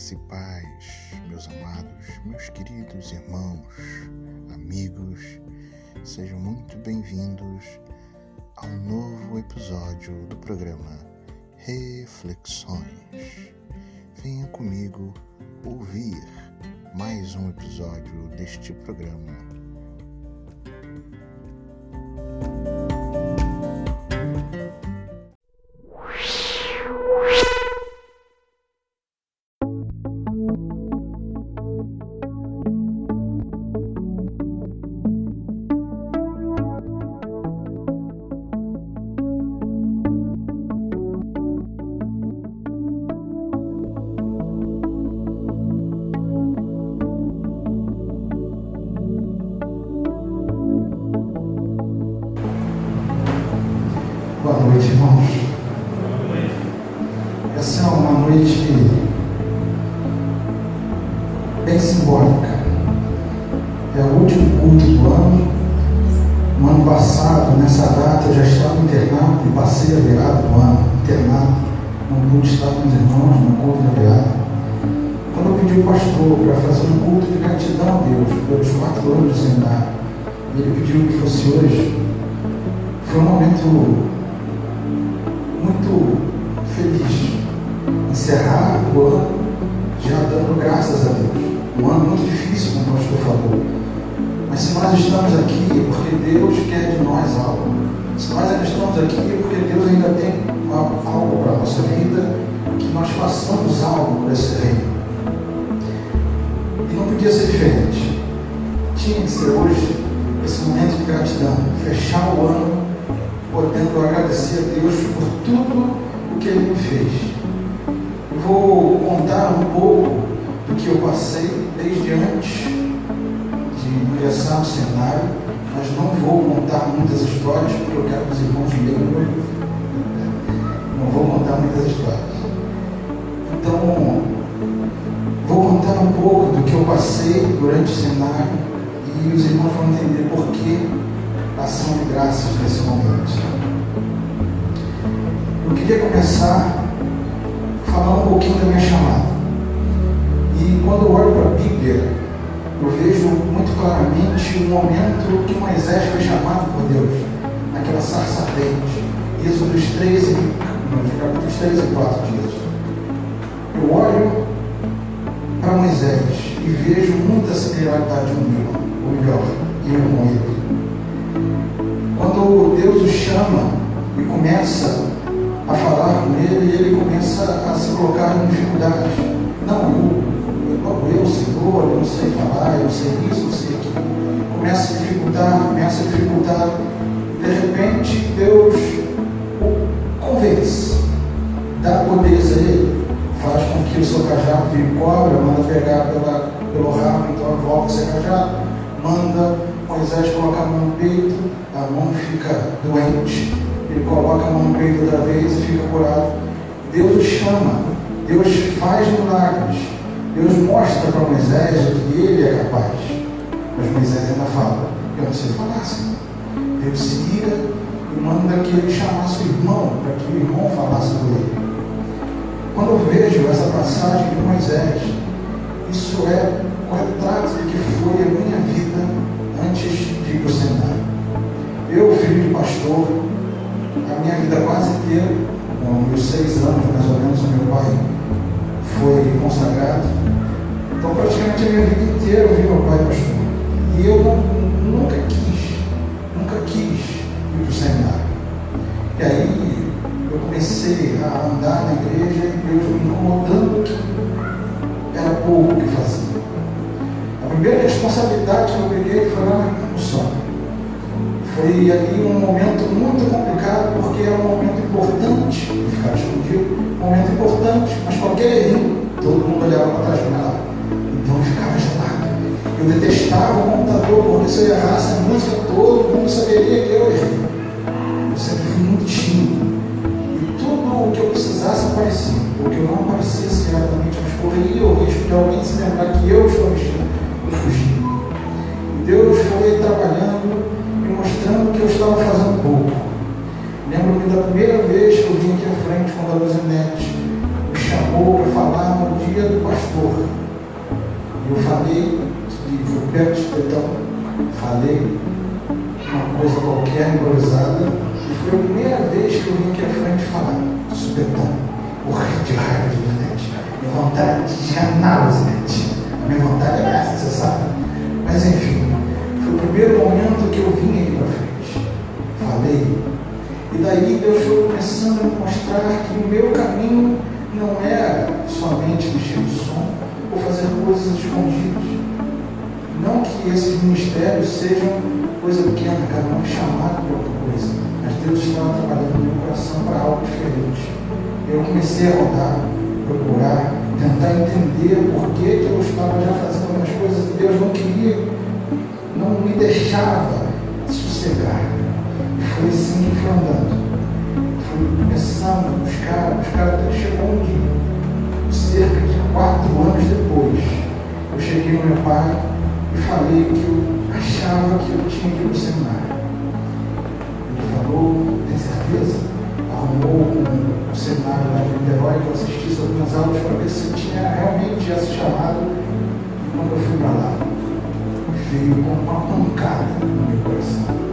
Graça e paz, meus amados, meus queridos irmãos, amigos, sejam muito bem-vindos a um novo episódio do programa Reflexões. Venha comigo ouvir mais um episódio deste programa o culto do ano. No ano passado, nessa data, eu já estava internado e passei a virada do ano, internado. Não pude estar com os irmãos no culto da virada. Quando eu pedi o pastor para fazer um culto de gratidão a Deus pelos quatro anos de seminário. Ele pediu que fosse hoje. Foi um momento muito feliz. Encerrar o ano já dando graças a Deus. Um ano muito difícil, como o pastor falou mas se nós estamos aqui é porque Deus quer de nós algo. Se nós ainda estamos aqui é porque Deus ainda tem algo para a nossa vida, que nós façamos algo para esse reino. E não podia ser diferente. Tinha que ser hoje esse momento de gratidão, fechar o ano podendo agradecer a Deus por tudo o que Ele me fez. Vou contar um pouco do que eu passei desde antes criação, cenário, mas não vou contar muitas histórias, porque eu quero que os irmãos leiam o livro. Não vou contar muitas histórias. Então, vou contar um pouco do que eu passei durante o cenário e os irmãos vão entender por que ação de graças nesse momento. Eu queria começar falando um pouquinho da minha chamada. E quando eu olho para a Bíblia, eu vejo muito claramente o momento que Moisés foi chamado por Deus, naquela sarça ardente. Isso nos 13, capítulos 3 e 4 dias. Eu olho para Moisés e vejo muita severidade humana, ou melhor, eu com ele. Quando Deus o chama e começa a falar com ele, ele começa a se colocar em dificuldades. Não eu, como eu, Senhor, eu não sei falar, eu não sei isso, eu não sei aquilo. Começa a dificultar, começa a dificultar. De repente, Deus o convence, dá poderes a ele, faz com que o seu cajado vire cobra, manda pegar pela, pelo rabo, então volta o ser cajado, manda Moisés colocar a mão no peito, a mão fica doente, ele coloca a mão no peito outra vez e fica curado. Deus o chama, Deus faz milagres. Deus mostra para Moisés o que ele é capaz. Mas Moisés ainda fala, eu não sei falar, Senhor. Deus se ira e manda que ele chamasse o irmão, para que o irmão falasse com ele. Quando eu vejo essa passagem de Moisés, isso é o retrato que foi a minha vida antes de ir para o. Eu, filho de pastor, a minha vida quase inteira, com meus seis anos mais ou menos, o meu pai foi consagrado. Então, praticamente a minha vida inteira eu vi meu pai pastor. E eu nunca quis, nunca quis ir para o seminário. E aí eu comecei a andar na igreja e Deus me incomodando que era pouco o que fazia. A primeira responsabilidade que eu peguei foi lá na função. Foi ali um momento muito complicado, porque era um momento importante de ficar escondido momento importante, mas qualquer erro, todo mundo olhava para trás para lá. Então eu ficava gelado. Eu detestava o computador, porque se eu errasse a música, todo mundo saberia que eu errei. Eu sempre fui muito tímido. E tudo o que eu precisasse aparecia. O que eu não aparecesse, diretamente, mas correria o risco de alguém se lembrar que eu estou mexendo, eu fugi. Deus foi trabalhando e mostrando que eu estava fazendo pouco. Lembro-me da primeira vez que eu vim aqui à frente quando a Luzinete me chamou para falar no dia do pastor. Eu falei, eu pego o espetão, falei uma coisa qualquer improvisada, e foi a primeira vez que eu vim aqui à frente falar, espetão, morri de raiva de Luzinete. Minha vontade de janar Luzinete. Minha vontade é essa, você sabe. Mas enfim, foi o primeiro momento que eu vim e daí Deus foi começando a me mostrar que o meu caminho não era somente mexer o som ou fazer coisas escondidas. Não que esses ministérios sejam coisa pequena, cada um chamado para outra coisa. Mas Deus estava trabalhando no meu coração para algo diferente. Eu comecei a rodar, procurar, tentar entender por que, que eu estava já fazendo algumas coisas que Deus não queria, não me deixava sossegar. Foi assim foi andando. Fui começando a buscar, buscar até que chegou um dia, cerca de quatro anos depois, eu cheguei no meu pai e falei que eu achava que eu tinha que ir para o seminário. Ele falou, tem certeza? Arrumou um, um seminário lá em Niterói que eu assistisse algumas aulas para ver se tinha realmente essa chamada. E quando eu fui para lá, veio com uma pancada no meu coração.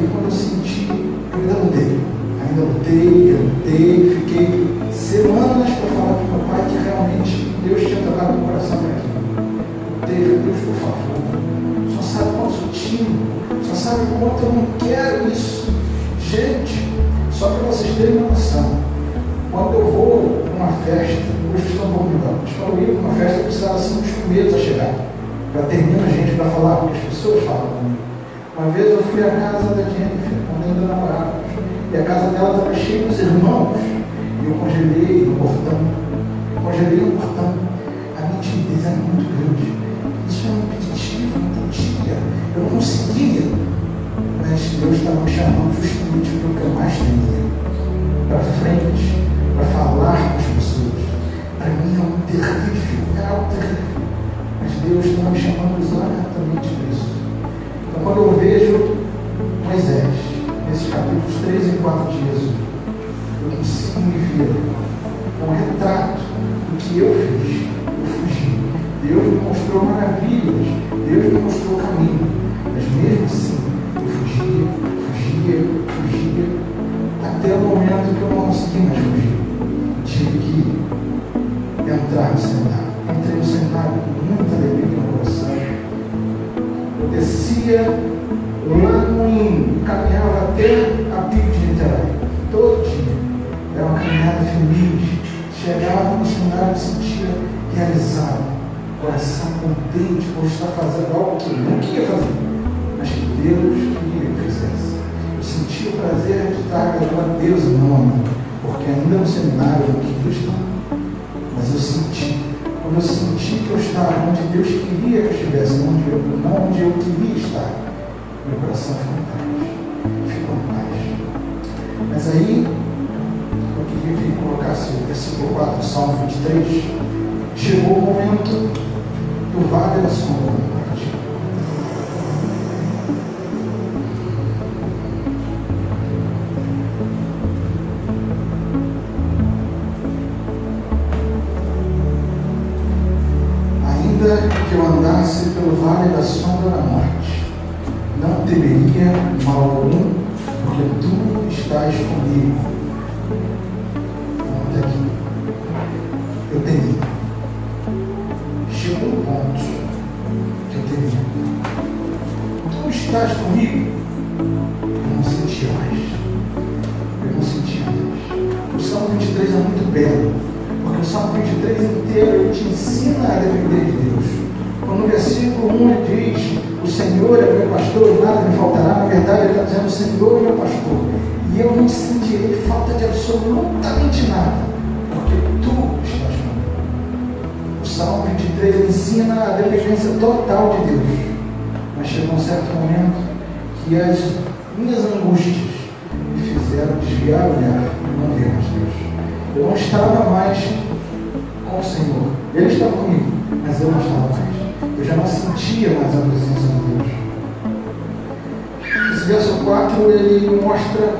Aí quando eu senti, eu ainda lutei. Ainda lutei, lutei, fiquei semanas para falar o meu pai que realmente Deus tinha tocado no coração para aquilo. Teve, Deus, por favor. Só sabe quanto eu tímido, só sabe quanto eu não quero isso. Gente, só para vocês terem uma noção, quando eu vou numa festa, hoje estou um pouco melhor, mas quando eu ia para uma festa, eu precisava ser um dos primeiros a chegar. Para ter muita gente para falar, porque as pessoas falam comigo. Uma vez eu fui à casa da Jennifer, quando ainda namorávamos, e a casa dela estava cheia dos irmãos. E eu congelei no portão. Congelei no portão. A minha timidez era muito grande. Isso era um impeditivo, não podia. Eu não conseguia. Mas Deus estava me chamando justamente para o que eu mais temia. Para frente, para falar com as pessoas. Para mim é um terrível, é algo terrível. Mas Deus estava me chamando exatamente para isso. Então quando eu vejo Moisés, nesses capítulos 3 e 4 de Êxodo, consigo me ver um retrato do que eu fiz. Eu fugi. Deus me mostrou maravilhas. Deus me mostrou o caminho. Mas mesmo assim, eu fugia, fugia, fugia, até o momento que eu não consegui mais fugir. Tive que entrar no seminário. Entrei no seminário com muita alegria descia lá no Inho, caminhava até a Pico de Niterói, todo dia. Era uma caminhada feliz. Chegava no seminário e sentia realizado, coração contente por estar fazendo algo que eu não queria fazer, mas que Deus queria que fizesse. Eu sentia o prazer de estar agradando a Deus em nome, porque ainda no seminário eu não quando eu senti que eu estava onde Deus queria que eu estivesse, onde eu, não onde eu queria estar, meu coração ficou em paz. Ficou em paz. Mas aí, eu queria que ele colocasse o versículo 4, Salmo 23. Chegou o momento do vale da sombra vale da sombra da morte, não temeria mal algum, porque tu estás comigo. Dependência total de Deus. Mas chegou um certo momento que as minhas angústias me fizeram desviar o olhar e não ver mais Deus. Eu não estava mais com o Senhor. Ele estava comigo, mas eu não estava mais. Eu já não sentia mais a presença de Deus. Esse verso 4 ele mostra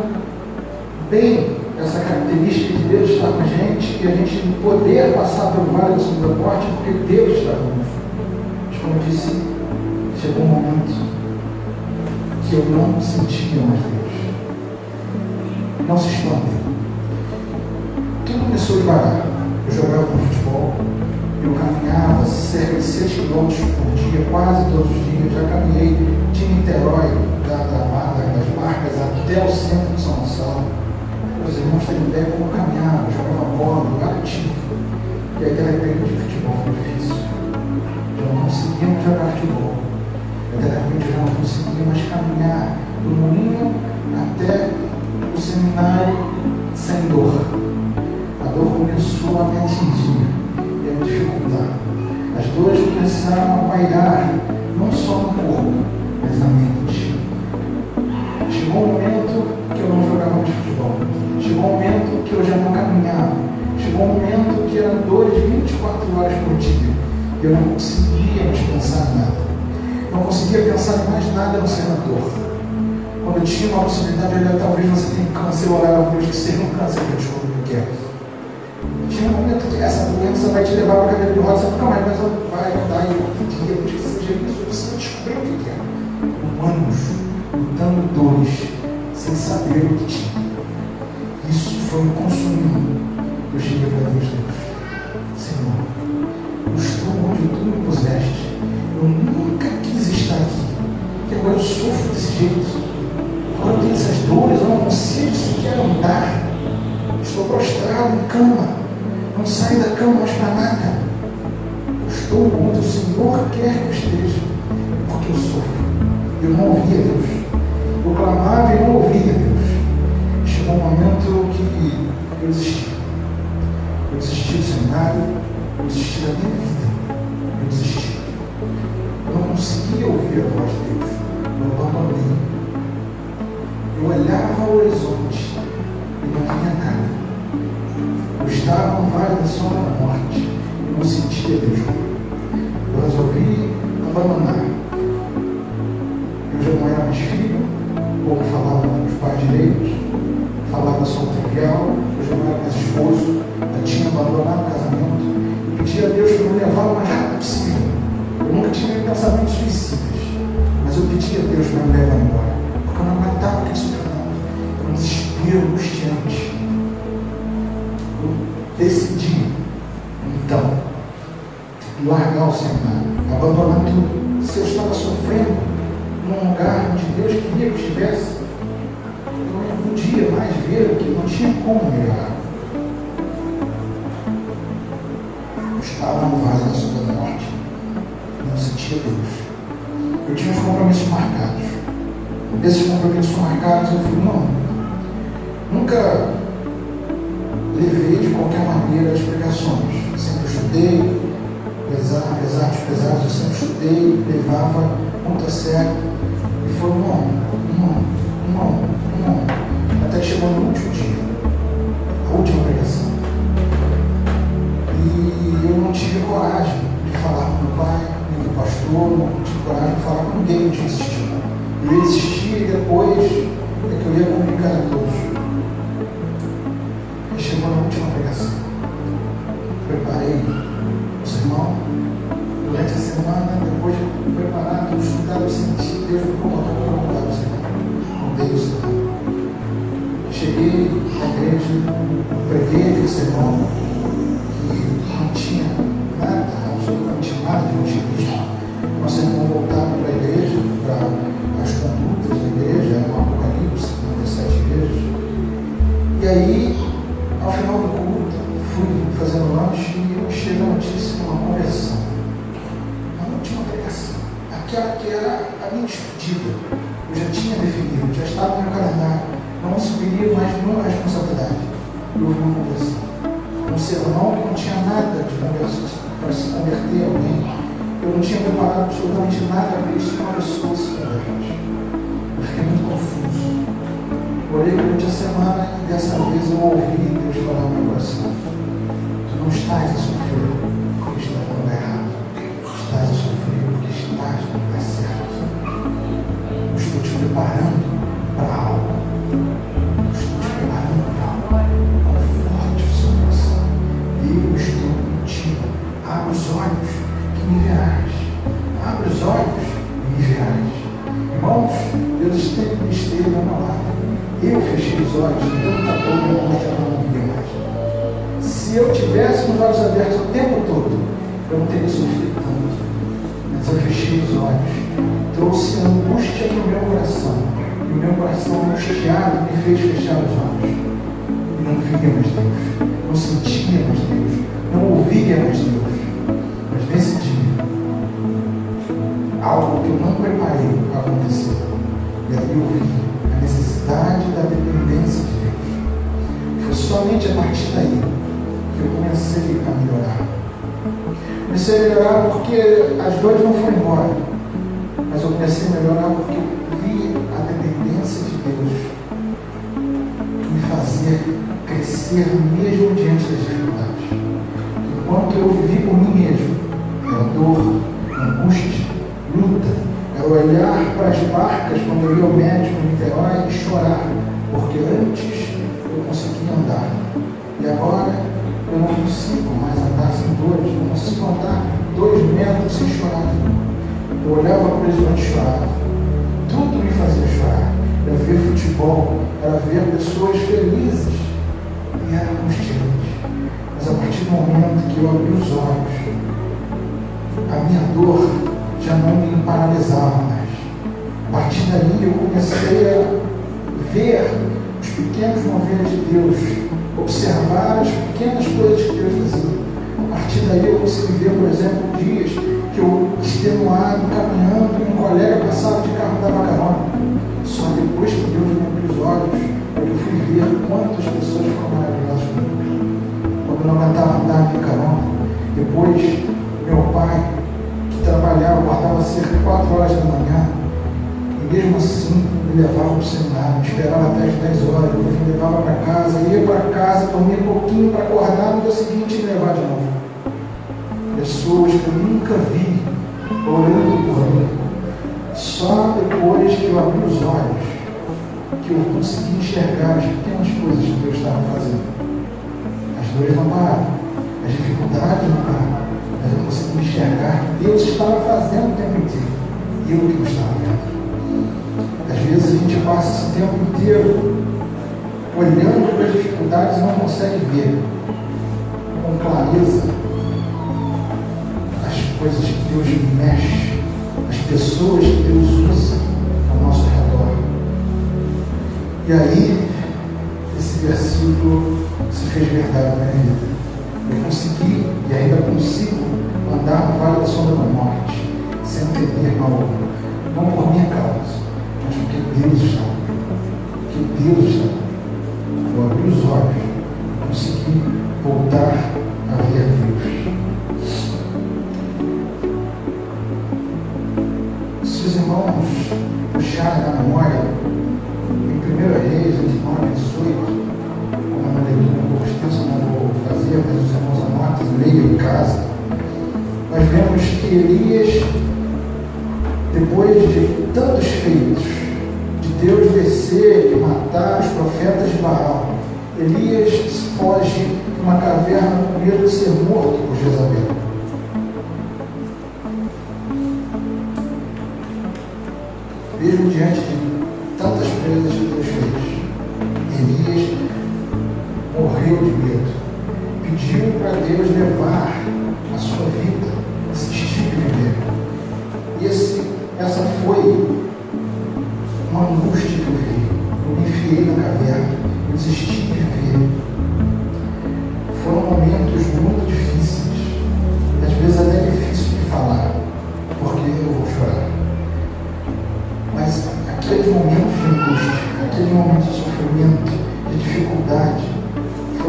bem essa característica de Deus estar com a gente e a gente poder passar pelo vale da sombra da morte porque Deus está conosco. Eu disse, chegou um momento que eu não sentia mais Deus. Não se esconde. Tudo começou devagar. Eu jogava no futebol, eu caminhava cerca de 6 km por dia, quase todos os dias. Já caminhei de Niterói, da, da, da, das marcas, até o centro de São Gonçalo. Os irmãos têm ideia como eu caminhava, jogava bola, eu ativo. E aí, de repente, o futebol foi difícil. Eu não conseguia mais jogar futebol. Eu, repente, eu não conseguia mais caminhar do moinho até o seminário sem dor. A dor começou a me atingir dificuldade. As dores começaram a pairar, não só no corpo, mas na mente. Chegou um momento que eu não jogava mais futebol. Chegou um momento que eu já não caminhava. Chegou um momento que eram dores 24 horas por dia. E eu não conseguia mais pensar nada. Não conseguia pensar mais nada no ser dor. Quando eu tinha uma possibilidade de olhar, talvez você tenha câncer, eu olhava para Deus que seja um câncer que eu descobri o que é tinha um momento que essa doença vai te levar para a cadeira de rodas, nunca mais vai andar em outro dia, porque seja isso, você descobriu o que é. Humanos lutando dores, sem saber o que tinha. Isso foi me consumindo. Eu cheguei para Deus, Deus, tu me puseste. Eu nunca quis estar aqui. E agora eu sofro desse jeito. Agora eu tenho essas dores, eu não consigo sequer andar. Estou prostrado em cama. Não saio da cama mais para nada. Eu estou onde o Senhor quer que eu esteja, porque eu sofro. Eu não ouvia Deus. Eu clamava e não ouvia Deus. Chegou um momento que eu desisti. Eu desisti do seminário, eu desisti da minha vida. Eu desisti. Eu não conseguia ouvir a voz de Deus. Eu abandonei. Eu olhava ao horizonte e não via nada. Eu estava no vale da sombra da morte e não sentia Deus. Eu resolvi abandonar. Eu já não era mais filho, como falavam os pais direitos, falava só trivial, pensamentos suicidas, mas eu pedi a Deus para me levar embora, porque eu não aguentava aquele sofrimento. Era um desespero angustiante decidi, então, largar o seminário, marcados, eu fui, não, nunca levei de qualquer maneira as pregações. Sempre estudei, apesar, apesar dos pesares, eu sempre estudei, levava muito a sério. E foi um ano, um ano, um ano, um ano. Até chegou no último dia, fechei os olhos, tanta dor me mostra que eu não via mais. Se eu tivesse os olhos abertos o tempo todo, eu não teria sofrido tanto. Mas eu fechei os olhos, trouxe angústia no meu coração. E o meu coração angustiado me fez fechar os olhos. E não via mais Deus, não sentia mais Deus, não ouvia mais Deus. Mas nesse dia, algo que eu não preparei aconteceu. E aí eu vi a necessidade da dependência de Deus. Foi somente a partir daí que eu comecei a melhorar. Comecei a melhorar porque as dores não foram embora. Mas eu comecei a melhorar porque eu vi a dependência de Deus me fazer crescer mesmo diante das dificuldades. Enquanto eu vivi por mim mesmo, dor, angústia, luta, era olhar para as barcas quando eu ia ao médico no Niterói e chorar, porque antes eu conseguia andar. E agora eu não consigo mais andar sem dores, não consigo andar dois metros sem chorar. Eu olhava para o horizonte e chorava. Tudo me fazia chorar. Era ver futebol, era ver pessoas felizes. E era angustiante. Mas a partir do momento que eu abri os olhos, a minha dor já não me paralisava mais. A partir daí eu comecei a ver os pequenos moveres de Deus, observar as pequenas coisas que Deus fazia. A partir daí eu consegui ver, por exemplo, dias que eu, extenuado, caminhando, e um colega passava de carro da carona. Só depois que Deus me abriu os olhos, eu fui ver quantas pessoas foram maravilhosas comigo. Quando não aguentava andar de carona, depois meu pai, que trabalhava, guardava cerca de 4 horas da manhã, e mesmo assim me levava para o seminário, esperava até as 10 horas, depois me levava para casa, ia para casa, dormia um pouquinho para acordar no dia seguinte e me levar de novo. Pessoas que eu nunca vi orando por mim. Só depois que eu abri os olhos, que eu consegui enxergar as pequenas coisas que Deus estava fazendo. As dores não pararam, as dificuldades não pararam, consegui enxergar que Deus estava fazendo o tempo inteiro. E eu que não estava vendo. Às vezes a gente passa esse tempo inteiro olhando para as dificuldades e não consegue ver com clareza as coisas que Deus mexe, as pessoas que Deus usa ao nosso redor. E aí, esse versículo se fez verdade na minha vida. Eu consegui e ainda consigo andar no vale da sombra da morte, sem temer mal algum. Não por minha causa, mas porque Deus está. Porque Deus está. Eu abri os olhos, consegui voltar a ver Deus. Se os irmãos puxarem na memória,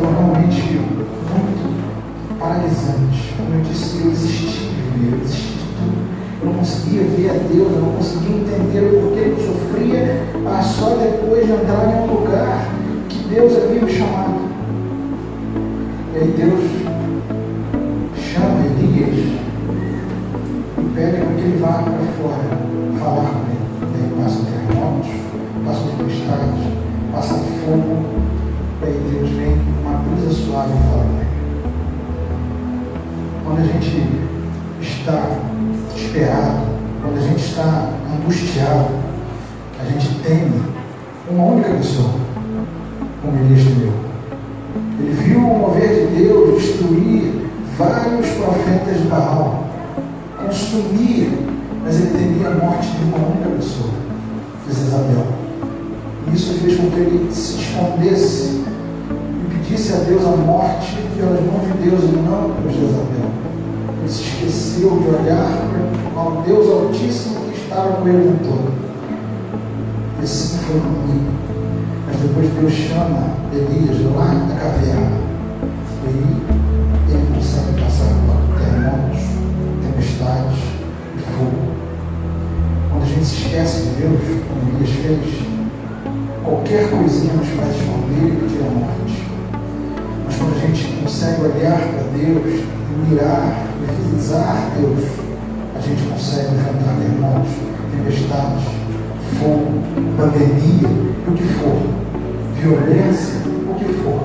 foram realmente muito paralisantes. Como eu disse, eu de viver, eu desisti de tudo. Eu não conseguia ver a Deus, eu não conseguia entender o porquê eu sofria, mas só depois de entrar em um lugar que Deus havia me chamado. E aí Deus angustiado, a gente teme uma única pessoa, Elias temeu. Ele viu o mover de Deus destruir vários profetas de Baal, consumir, mas ele temia a morte de uma única pessoa, que Isabel. E isso fez com que ele se escondesse e pedisse a Deus a morte pelas mãos de Deus e não por Jezabel. Ele se esqueceu de olhar para o Deus Altíssimo que estava com ele no todo. E assim foi comigo. Mas depois Deus chama Elias lá da caverna. E ele consegue passar por terremotos, tempestades e fogo. Quando a gente se esquece de Deus, como Elias fez, qualquer coisinha nos faz esconder e pedir a morte. Mas quando a gente consegue olhar para Deus, mirar, visar Deus, a gente consegue enfrentar terremotos, tempestades, fogo, pandemia, o que for violência, o que for,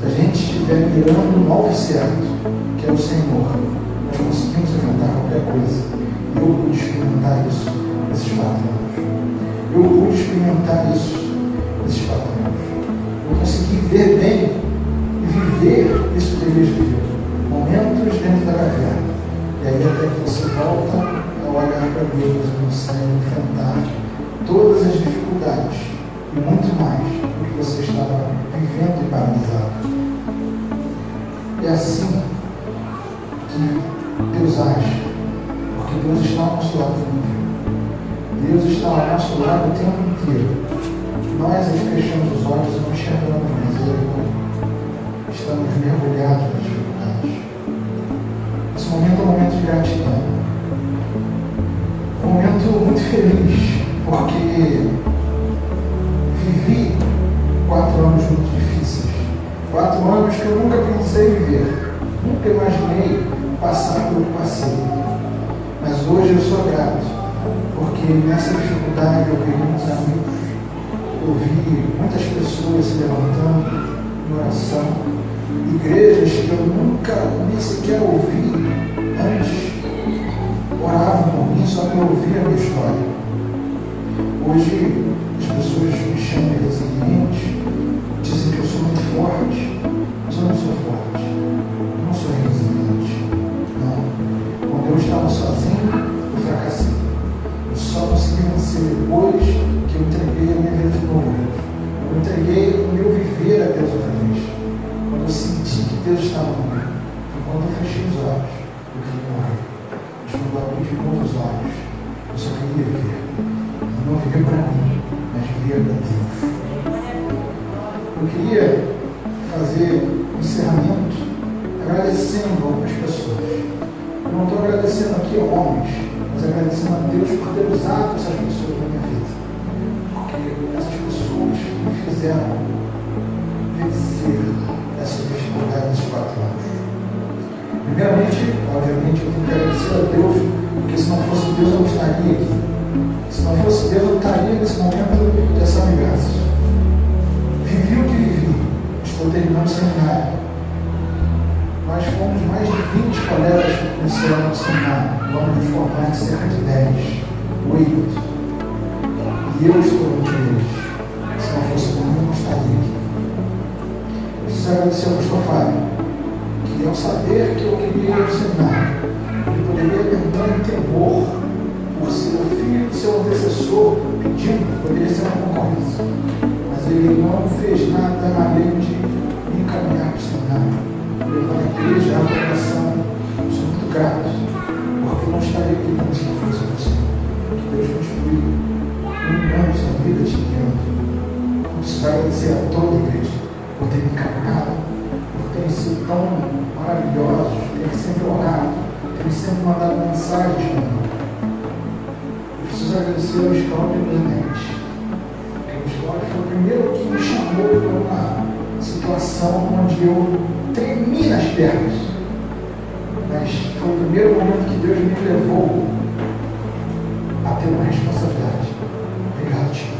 se a gente estiver mirando no alvo certo, que é o Senhor, nós conseguimos enfrentar qualquer coisa. Eu pude experimentar isso nesses quatro anos. Eu pude experimentar isso nesses quatro anos. Eu consegui ver bem e viver isso que Deus viveu. Momentos dentro da caverna. E aí até que você volta a olhar para Deus e consegue enfrentar todas as dificuldades e muito mais você estava vivendo e paralisado. É assim que Deus age, porque Deus está ao nosso lado Deus está ao nosso lado o tempo inteiro. Nós é que fechamos os olhos e não enxergamos, mas Ele estamos mergulhados momento é um momento de gratidão. Um momento muito feliz, porque vivi quatro anos muito difíceis. Quatro anos que eu nunca pensei viver. Nunca imaginei passar pelo que passei. Mas hoje eu sou grato, porque nessa dificuldade eu vi muitos amigos, eu vi muitas pessoas se levantando em oração, igrejas que eu nunca nem sequer ouvi antes oravam por mim só para ouvir a minha história. Hoje as pessoas me chamam de resiliente, dizem que eu sou muito forte, nesse ano do seminário. Vamos nos formar em cerca de 10, 8. E eu estou entre eles. Se não fosse por mim, eu não estaria aqui. Preciso agradecer ao pastor Fábio, que ao saber que eu queria ir ao seminário, ele poderia entrar em temor por ser o filho do seu antecessor pedindo, poderia ser uma concorrência ele não fez nada além de me encaminhar para o seminário, levando a igreja à oração. Sou muito grato, eu não estaria aqui não fosse você. Que Deus construiu um ano sua vida te guiando. Preciso agradecer a toda a igreja por ter me encaminhado, por terem sido tão maravilhosos, terem sempre orado, terem sempre mandado mensagens para mim. Preciso agradecer ao Estômago e Clemente foi o primeiro que me chamou para uma situação onde eu tremi nas pernas. Mas foi o primeiro momento que Deus me levou a ter uma responsabilidade. Obrigado, tio.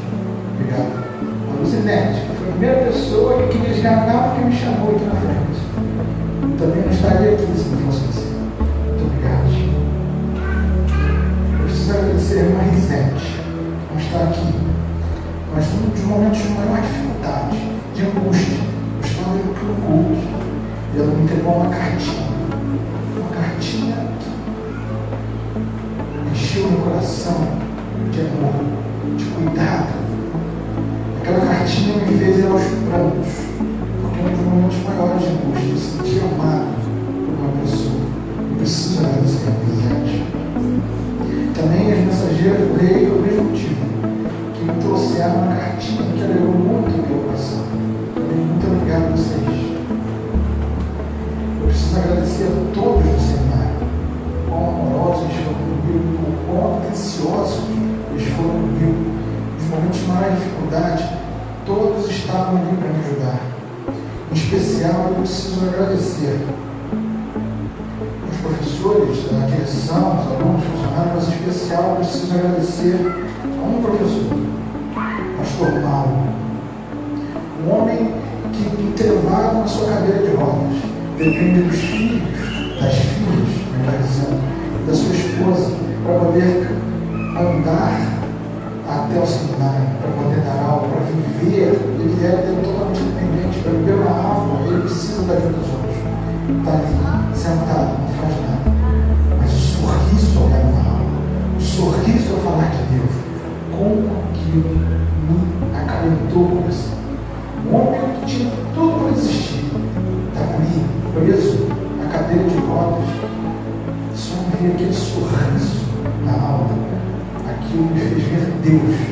Obrigado. A Luzinete, que foi a primeira pessoa que queria esganar porque me chamou aqui na frente. Também não estaria aqui se não fosse você. Muito obrigado, tio. Eu preciso agradecer a irmã Risete, por estar aqui mas um dos momentos de maior dificuldade, de de angústia. Eu estava indo para o culto e ela me entregou uma cartinha. Que encheu meu coração de amor, de cuidado. Aquela cartinha me fez ir aos prantos, porque um dos momentos maiores de angústia, eu senti amado por uma pessoa. Eu preciso agradecer a presente. Também as mensageiras do rei, pelo mesmo motivo, que me trouxeram eu preciso agradecer. Os professores, a direção, os alunos, os funcionários, mas em especial preciso agradecer a um professor, pastor Paulo, um homem que, entrevado na sua cadeira de rodas, depende dos filhos, das filhas, melhor dizendo, da sua esposa, para poder andar até o seminário, para poder dar aula, para viver. Ele é totalmente dependente, para beber uma água, ajuda dos outros. Está ali, sentado, não faz nada. Mas o sorriso dar uma aula, o sorriso ao falar de Deus, como aquilo me acalentou o coração. Um homem que tinha tudo para desistir, estava ali, preso, na cadeira de rodas, só vi aquele sorriso na aula. Aquilo me fez ver Deus,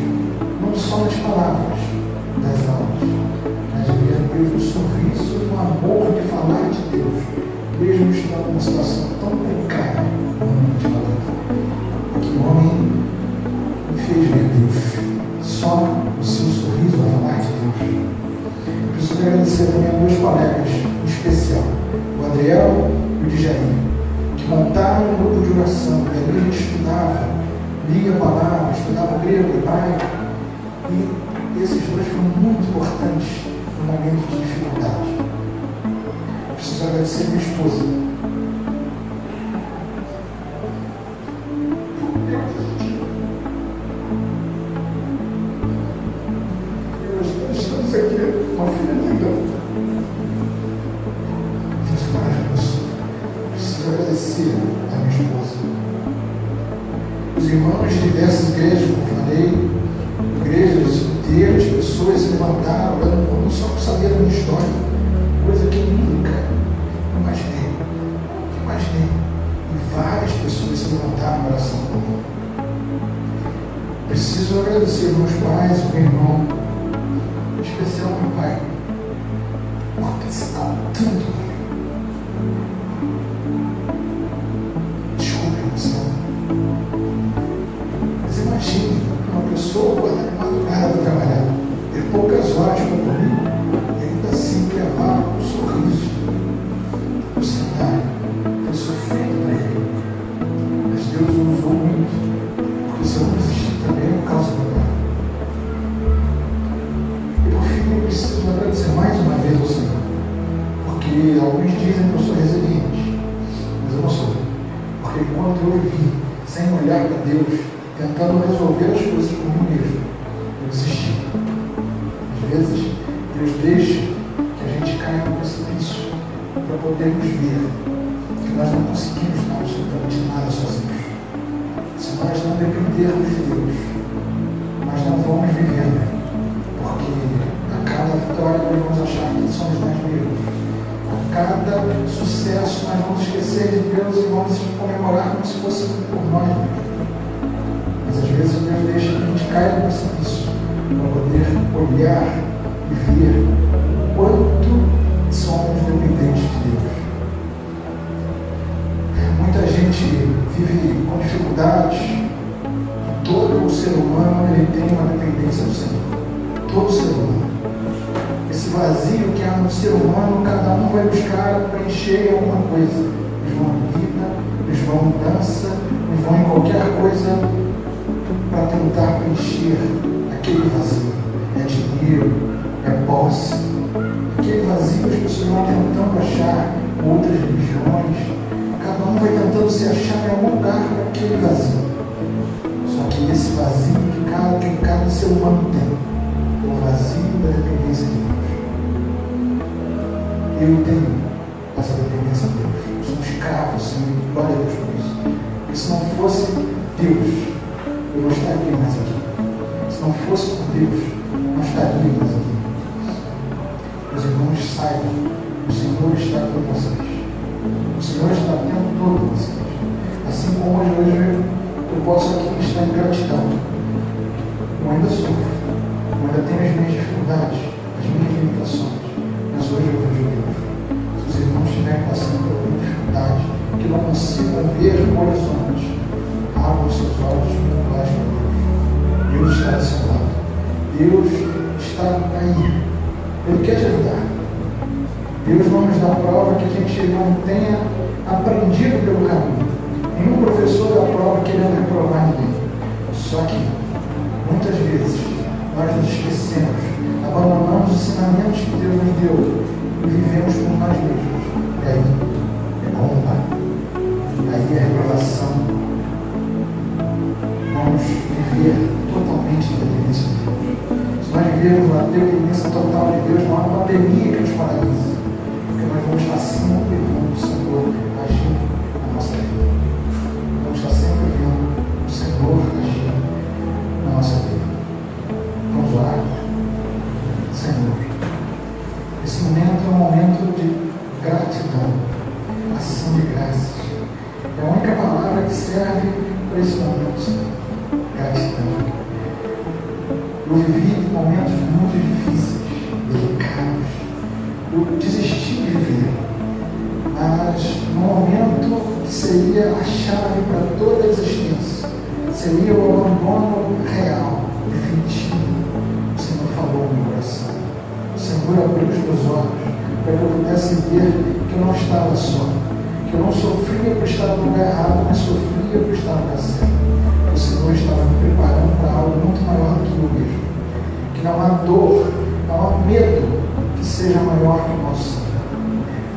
lia a palavra, estudava grego, hebraico, e esses dois foram muito importantes no momento de dificuldade. Eu preciso agradecer minha esposa. Em especial meu pai, nós vamos esquecer de Deus e vamos comemorar como se fosse por nós. Mas às vezes Deus deixa que a gente caia no precipício para poder olhar e ver o quanto somos dependentes de Deus. Muita gente vive com dificuldades. Todo o ser humano ele tem uma dependência do Senhor. Todo ser humano. Esse vazio que há no ser humano, cada um vai buscar preencher alguma coisa. Eles vão em vida, eles vão em dança, eles vão em qualquer coisa para tentar preencher aquele vazio. É dinheiro, é posse. Aquele vazio as pessoas vão tentando achar outras religiões. Cada um vai tentando se achar em algum lugar para aquele vazio. Só que esse vazio que cada, que cada ser humano tem, o vazio da dependência de Deus. Eu tenho essa dependência de Deus. Eu sou um escravo, Senhor, glória a Deus por isso. Porque se não fosse Deus, eu não estaria mais aqui. Se não fosse por Deus, eu não estaria mais aqui. Meus irmãos, saibam, o Senhor está com vocês. O Senhor está o tempo todo com vocês. Assim como hoje, hoje eu posso aqui estar em gratidão. Eu ainda sofro. Eu ainda tenho as minhas dificuldades, as minhas limitações. Mas hoje eu vejo passando por alguma dificuldade, que não consigam ver o horizonte, abram os seus olhos e olhos para Deus. Deus está ao seu lado. Deus está aí. Ele quer te ajudar. Deus não nos dá prova que a gente não tenha aprendido pelo caminho. Nenhum professor dá prova que ele não reprovar ninguém. Só que, muitas vezes, nós nos esquecemos, abandonamos os ensinamentos que Deus nos deu e vivemos por nós mesmos. E aí é bomba. Aí é revelação. Vamos viver totalmente na dependência de Deus. Se nós vivermos na dependência total de Deus, não há pandemia que nos paralise. Porque nós vamos estar sempre vendo o Senhor agir na nossa vida. Vamos estar sempre vendo o Senhor agir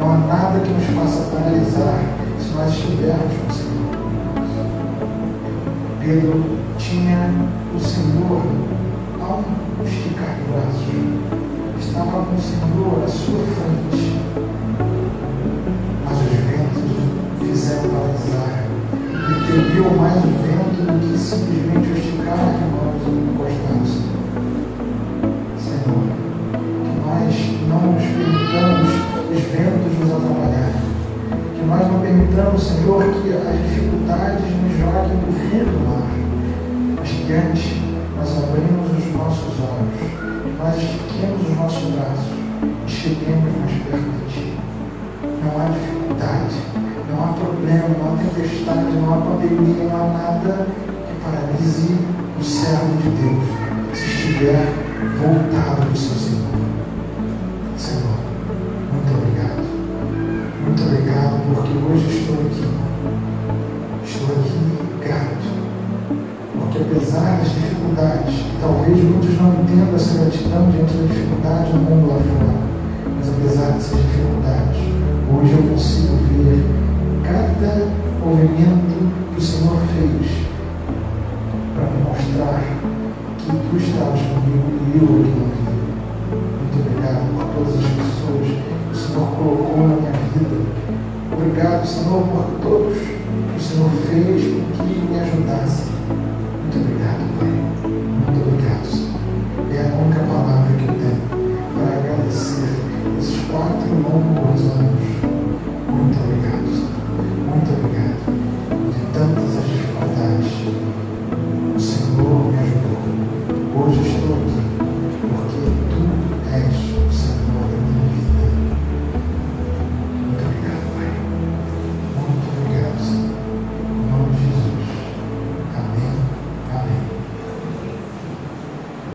Não há nada que nos faça paralisar se nós estivermos com o Senhor. Pedro tinha o Senhor ao esticar o braço. Estava com o Senhor à sua frente. Mas os ventos fizeram paralisar. E temiam mais o vento do que simplesmente esticar de mãos encostados. Senhor, que nós não nos permitamos os ventos. Que nós não permitamos, Senhor, que as dificuldades nos joguem para o fundo do mar. Mas que antes nós abrimos os nossos olhos, nós estiquemos os nossos braços e cheguemos mais perto de Ti. Não há dificuldade, não há problema, não há tempestade, não há pandemia, não há nada que paralise o servo de Deus se estiver voltado para o. Senhor, das dificuldades, talvez muitos não entendam essa gratidão diante da dificuldade no mundo lá fora, mas apesar dessas dificuldades, hoje eu consigo ver cada movimento que o Senhor fez para me mostrar que tu estavas comigo e eu aqui não vi. Muito obrigado por todas as pessoas que o Senhor colocou na minha vida. Obrigado, Senhor, por todos que o Senhor fez com que me ajudassem. to be that way.